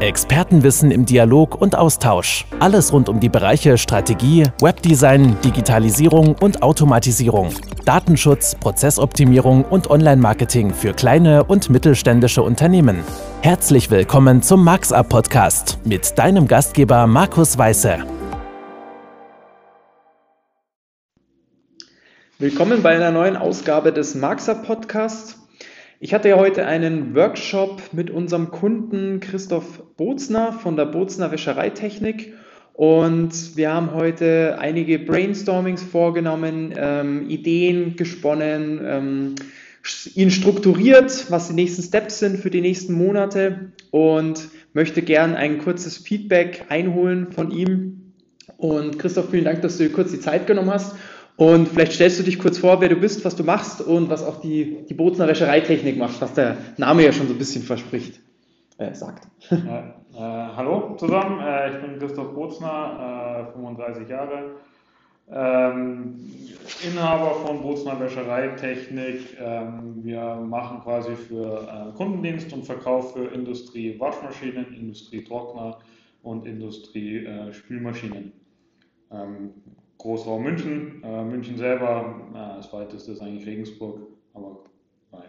Expertenwissen im Dialog und Austausch. Alles rund um die Bereiche Strategie, Webdesign, Digitalisierung und Automatisierung. Datenschutz, Prozessoptimierung und Online-Marketing für kleine und mittelständische Unternehmen. Herzlich willkommen zum MarxUp Podcast mit deinem Gastgeber Markus Weiße. Willkommen bei einer neuen Ausgabe des MarxUp Podcasts. Ich hatte ja heute einen Workshop mit unserem Kunden Christoph Bozner von der Bozner Wäschereitechnik. Und wir haben heute einige Brainstormings vorgenommen, ähm, Ideen gesponnen, ähm, ihn strukturiert, was die nächsten Steps sind für die nächsten Monate. Und möchte gern ein kurzes Feedback einholen von ihm. Und Christoph, vielen Dank, dass du dir kurz die Zeit genommen hast und vielleicht stellst du dich kurz vor, wer du bist, was du machst und was auch die, die Bozner Wäschereitechnik macht, was der Name ja schon so ein bisschen verspricht, äh, sagt. Äh, äh, hallo zusammen, äh, ich bin Christoph Bozner, 35 äh, Jahre, ähm, Inhaber von Bozner Wäschereitechnik. Ähm, wir machen quasi für äh, Kundendienst und Verkauf für Industrie Waschmaschinen, Industrie Trockner und Industrie Spülmaschinen. Ähm, Großraum München. Äh, München selber, na, das weiteste ist eigentlich Regensburg, aber nein,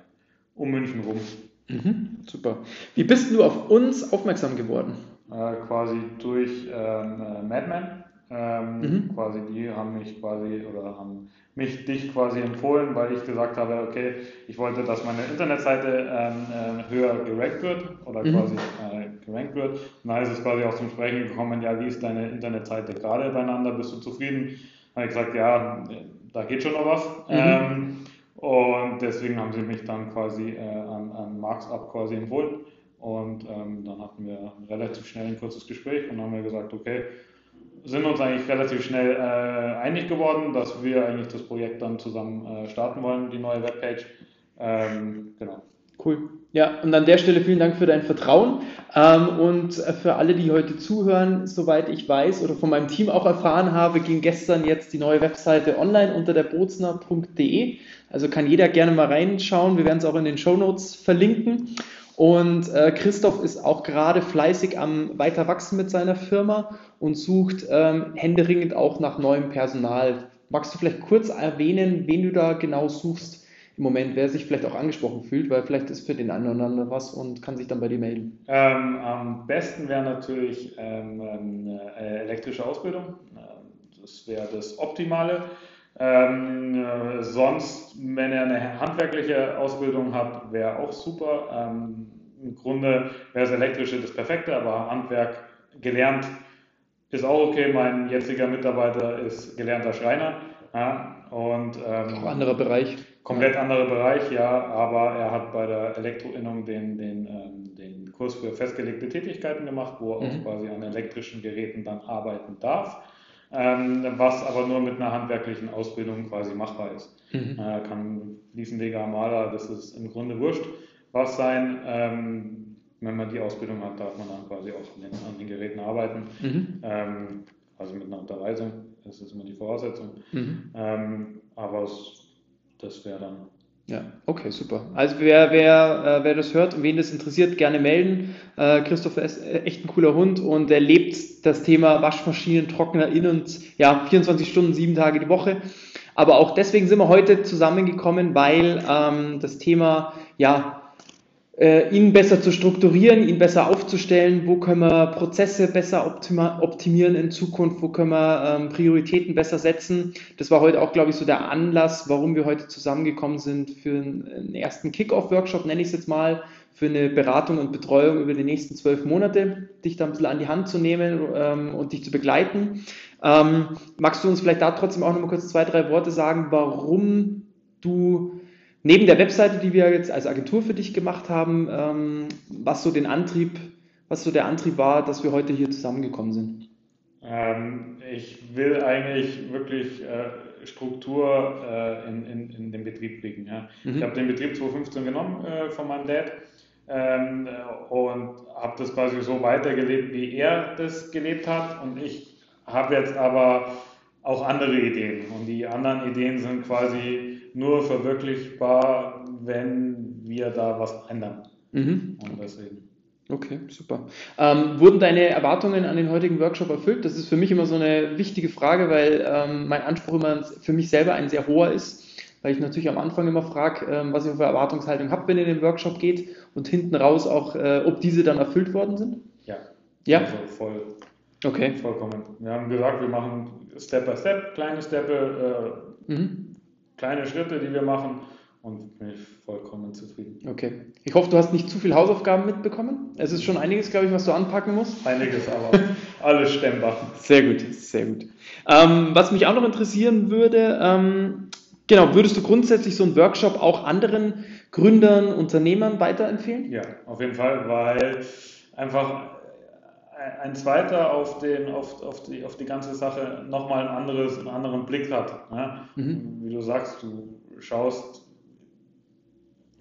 um München rum. Mhm, super. Wie bist du auf uns aufmerksam geworden? Äh, quasi durch ähm, äh, Madman. Ähm, mhm. Quasi die haben mich quasi oder haben mich dich quasi empfohlen, weil ich gesagt habe, okay, ich wollte, dass meine Internetseite ähm, äh, höher gerankt wird oder mhm. quasi äh, gerankt wird. Und da ist es quasi auch zum Sprechen gekommen, ja, wie ist deine Internetseite gerade beieinander, bist du zufrieden? Habe ich gesagt, ja, da geht schon noch was. Mhm. Ähm, und deswegen haben sie mich dann quasi äh, an, an Marx Up quasi empfohlen. Und ähm, dann hatten wir relativ schnell ein kurzes Gespräch und haben wir gesagt, okay, sind uns eigentlich relativ schnell äh, einig geworden, dass wir eigentlich das Projekt dann zusammen äh, starten wollen, die neue Webpage. Ähm, genau. Cool. Ja, und an der Stelle vielen Dank für dein Vertrauen. Ähm, und für alle, die heute zuhören, soweit ich weiß oder von meinem Team auch erfahren habe, ging gestern jetzt die neue Webseite online unter der bozner.de. Also kann jeder gerne mal reinschauen. Wir werden es auch in den Show Notes verlinken. Und äh, Christoph ist auch gerade fleißig am weiter wachsen mit seiner Firma und sucht ähm, händeringend auch nach neuem Personal. Magst du vielleicht kurz erwähnen, wen du da genau suchst Moment, wer sich vielleicht auch angesprochen fühlt, weil vielleicht ist für den einen oder anderen was und kann sich dann bei dir melden? Ähm, am besten wäre natürlich ähm, äh, elektrische Ausbildung. Das wäre das Optimale. Ähm, äh, sonst, wenn er eine handwerkliche Ausbildung hat, wäre auch super. Ähm, Im Grunde wäre das Elektrische das Perfekte, aber Handwerk gelernt ist auch okay. Mein jetziger Mitarbeiter ist gelernter Schreiner. Ja, und, ähm, auch anderer Bereich. Komplett anderer Bereich, ja, aber er hat bei der Elektroinnung den, den, ähm, den Kurs für festgelegte Tätigkeiten gemacht, wo er mhm. auch quasi an elektrischen Geräten dann arbeiten darf ähm, was aber nur mit einer handwerklichen Ausbildung quasi machbar ist. Mhm. Äh, kann Fliesenleger, Maler, das ist im Grunde wurscht, was sein. Ähm, wenn man die Ausbildung hat, darf man dann quasi auch an den, an den Geräten arbeiten. Mhm. Ähm, also mit einer Unterweisung, das ist immer die Voraussetzung. Mhm. Ähm, aber es, das wäre dann ja, okay, super. Also wer, wer, äh, wer das hört und wen das interessiert, gerne melden. Äh, Christopher ist äh, echt ein cooler Hund und er lebt das Thema Waschmaschinen, Trockner in und ja, 24 Stunden, sieben Tage die Woche. Aber auch deswegen sind wir heute zusammengekommen, weil ähm, das Thema ja ihn besser zu strukturieren, ihn besser aufzustellen, wo können wir Prozesse besser optimieren in Zukunft, wo können wir ähm, Prioritäten besser setzen. Das war heute auch, glaube ich, so der Anlass, warum wir heute zusammengekommen sind für einen ersten Kick-Off-Workshop, nenne ich es jetzt mal, für eine Beratung und Betreuung über die nächsten zwölf Monate, dich da ein bisschen an die Hand zu nehmen ähm, und dich zu begleiten. Ähm, magst du uns vielleicht da trotzdem auch noch mal kurz zwei, drei Worte sagen, warum du neben der Webseite, die wir jetzt als Agentur für dich gemacht haben, ähm, was so den Antrieb, was so der Antrieb war, dass wir heute hier zusammengekommen sind? Ähm, ich will eigentlich wirklich äh, Struktur äh, in, in, in, den Betrieb bringen. Ja. Mhm. Ich habe den Betrieb 2015 genommen äh, von meinem Dad ähm, und habe das quasi so weitergelebt, wie er das gelebt hat. Und ich habe jetzt aber auch andere Ideen. Und die anderen Ideen sind quasi nur verwirklichbar, wenn wir da was ändern. Mhm. Und deswegen. Okay, super. Ähm, wurden deine Erwartungen an den heutigen Workshop erfüllt? Das ist für mich immer so eine wichtige Frage, weil ähm, mein Anspruch immer für mich selber ein sehr hoher ist, weil ich natürlich am Anfang immer frage, ähm, was ich für Erwartungshaltung habe, wenn ihr in den Workshop geht und hinten raus auch, äh, ob diese dann erfüllt worden sind? Ja. Ja? Also voll. Okay. Vollkommen. Wir haben gesagt, wir machen Step by Step, kleine Steppe, äh, mhm. kleine Schritte, die wir machen und bin ich vollkommen zufrieden. Okay. Ich hoffe, du hast nicht zu viele Hausaufgaben mitbekommen. Es ist schon einiges, glaube ich, was du anpacken musst. Einiges, aber alles stemmbar. Sehr gut, sehr gut. Ähm, was mich auch noch interessieren würde, ähm, genau, würdest du grundsätzlich so einen Workshop auch anderen Gründern, Unternehmern weiterempfehlen? Ja, auf jeden Fall, weil einfach ein zweiter auf, den, auf, auf, die, auf die ganze Sache nochmal ein einen anderen Blick hat. Ne? Mhm. Wie du sagst, du schaust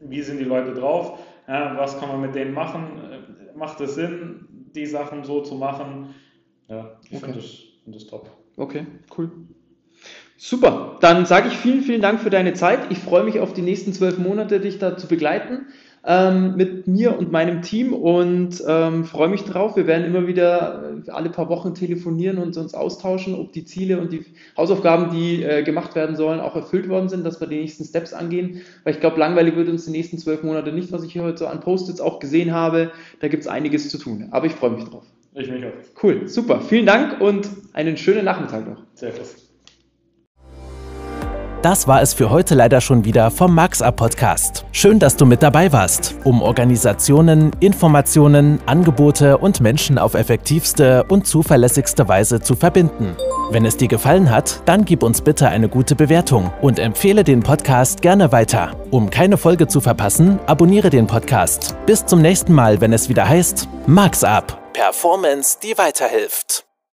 wie sind die Leute drauf, ja, was kann man mit denen machen, äh, macht es Sinn, die Sachen so zu machen. Ja, ich okay. finde das, find das top. Okay, cool. Super, dann sage ich vielen, vielen Dank für deine Zeit. Ich freue mich auf die nächsten zwölf Monate, dich da zu begleiten ähm, mit mir und meinem Team und ähm, freue mich drauf. Wir werden immer wieder äh, alle paar Wochen telefonieren und uns austauschen, ob die Ziele und die Hausaufgaben, die äh, gemacht werden sollen, auch erfüllt worden sind, dass wir die nächsten Steps angehen. Weil ich glaube, langweilig wird uns die nächsten zwölf Monate nicht, was ich hier heute so an Post-its auch gesehen habe. Da gibt es einiges zu tun. Aber ich freue mich drauf. Ich mich auch. Cool, super. Vielen Dank und einen schönen Nachmittag noch. Servus. Das war es für heute leider schon wieder vom MaxUp Podcast. Schön, dass du mit dabei warst, um Organisationen, Informationen, Angebote und Menschen auf effektivste und zuverlässigste Weise zu verbinden. Wenn es dir gefallen hat, dann gib uns bitte eine gute Bewertung und empfehle den Podcast gerne weiter. Um keine Folge zu verpassen, abonniere den Podcast. Bis zum nächsten Mal, wenn es wieder heißt MaxUp. Performance, die weiterhilft.